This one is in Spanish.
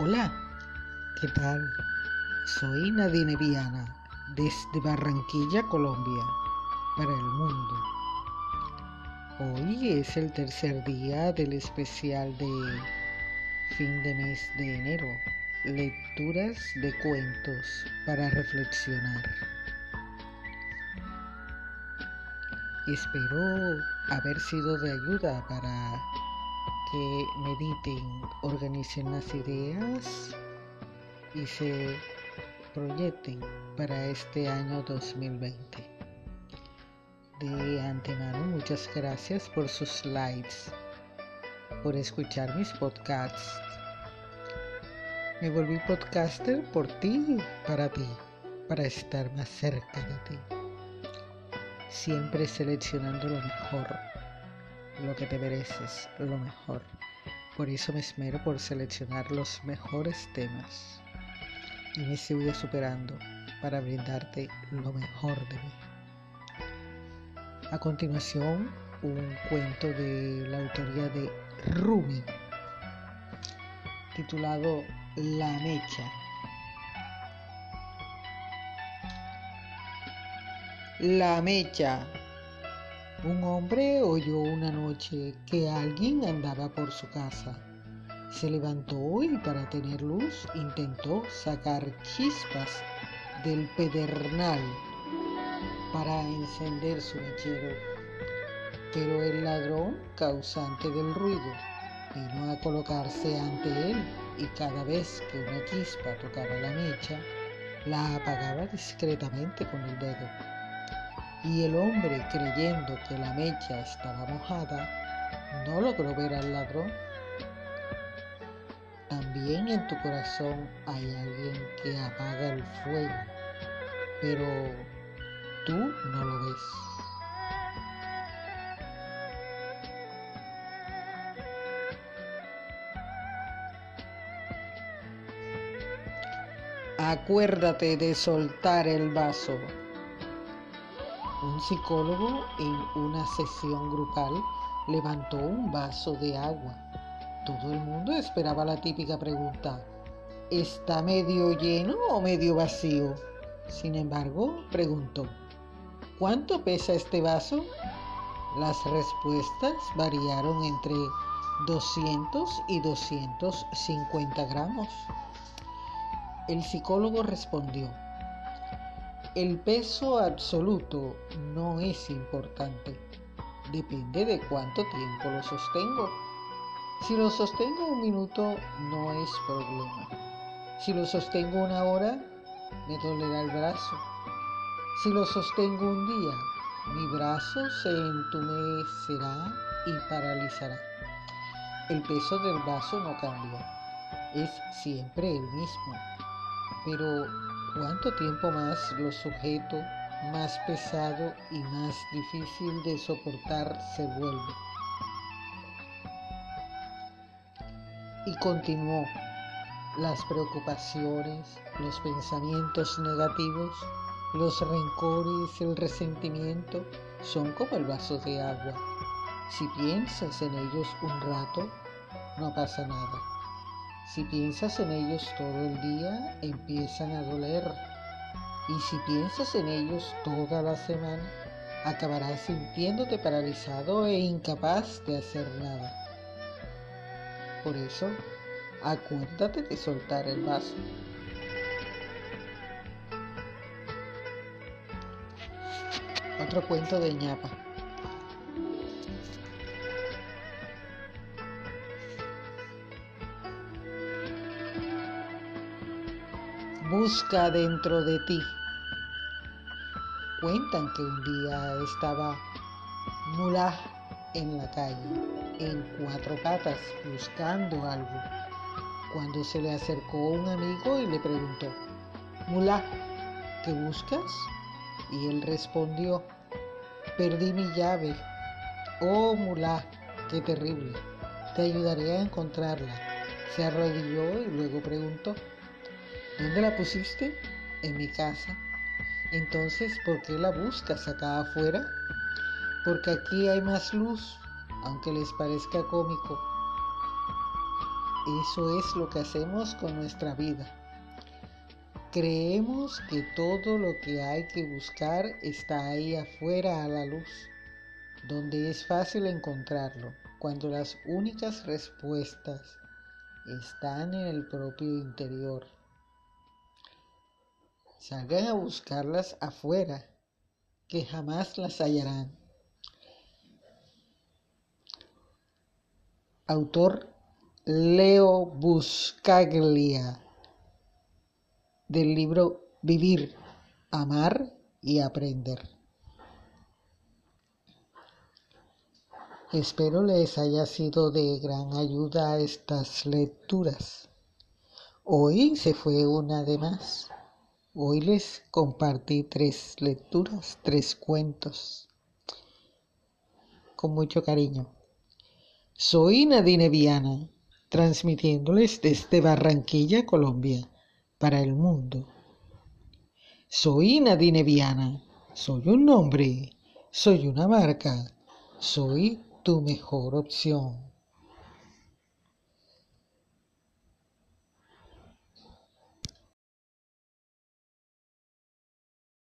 Hola, ¿qué tal? Soy Nadine Viana desde Barranquilla, Colombia, para el mundo. Hoy es el tercer día del especial de fin de mes de enero, lecturas de cuentos para reflexionar. Espero haber sido de ayuda para que mediten, organicen las ideas y se proyecten para este año 2020. De antemano, muchas gracias por sus likes, por escuchar mis podcasts. Me volví podcaster por ti, para ti, para estar más cerca de ti. Siempre seleccionando lo mejor lo que te mereces, lo mejor. Por eso me esmero por seleccionar los mejores temas y me sigo superando para brindarte lo mejor de mí. A continuación, un cuento de la autoría de Rumi, titulado La Mecha. La Mecha un hombre oyó una noche que alguien andaba por su casa. Se levantó y para tener luz intentó sacar chispas del pedernal para encender su mechero. Pero el ladrón, causante del ruido, vino a colocarse ante él y cada vez que una chispa tocaba la mecha, la apagaba discretamente con el dedo y el hombre, creyendo que la mecha estaba mojada, no logró ver al ladrón. También en tu corazón hay alguien que apaga el fuego, pero tú no lo ves. Acuérdate de soltar el vaso. Un psicólogo en una sesión grupal levantó un vaso de agua. Todo el mundo esperaba la típica pregunta, ¿está medio lleno o medio vacío? Sin embargo, preguntó, ¿cuánto pesa este vaso? Las respuestas variaron entre 200 y 250 gramos. El psicólogo respondió, el peso absoluto no es importante. Depende de cuánto tiempo lo sostengo. Si lo sostengo un minuto, no es problema. Si lo sostengo una hora, me dolerá el brazo. Si lo sostengo un día, mi brazo se entumecerá y paralizará. El peso del vaso no cambia, es siempre el mismo. Pero cuánto tiempo más lo sujeto, más pesado y más difícil de soportar se vuelve. Y continuó, las preocupaciones, los pensamientos negativos, los rencores, el resentimiento son como el vaso de agua. Si piensas en ellos un rato, no pasa nada si piensas en ellos todo el día, empiezan a doler. Y si piensas en ellos toda la semana, acabarás sintiéndote paralizado e incapaz de hacer nada. Por eso, acuérdate de soltar el vaso. Otro cuento de ñapa. Busca dentro de ti. Cuentan que un día estaba Mulá en la calle, en cuatro patas, buscando algo, cuando se le acercó un amigo y le preguntó, Mulá, ¿qué buscas? Y él respondió, perdí mi llave. Oh, Mulá, qué terrible. Te ayudaré a encontrarla. Se arrodilló y luego preguntó, ¿Dónde la pusiste? En mi casa. Entonces, ¿por qué la buscas acá afuera? Porque aquí hay más luz, aunque les parezca cómico. eso es lo que hacemos con nuestra vida. Creemos que todo lo que hay que buscar está ahí afuera a la luz, donde es fácil encontrarlo, cuando las únicas respuestas están en el propio interior. Salgan a buscarlas afuera, que jamás las hallarán. Autor Leo Buscaglia del libro Vivir, Amar y Aprender. Espero les haya sido de gran ayuda estas lecturas. Hoy se fue una de más. Hoy les compartí tres lecturas, tres cuentos, con mucho cariño. Soy Nadine Viana, transmitiéndoles desde Barranquilla, Colombia para el mundo. Soy Nadine Viana, soy un nombre, soy una marca, soy tu mejor opción.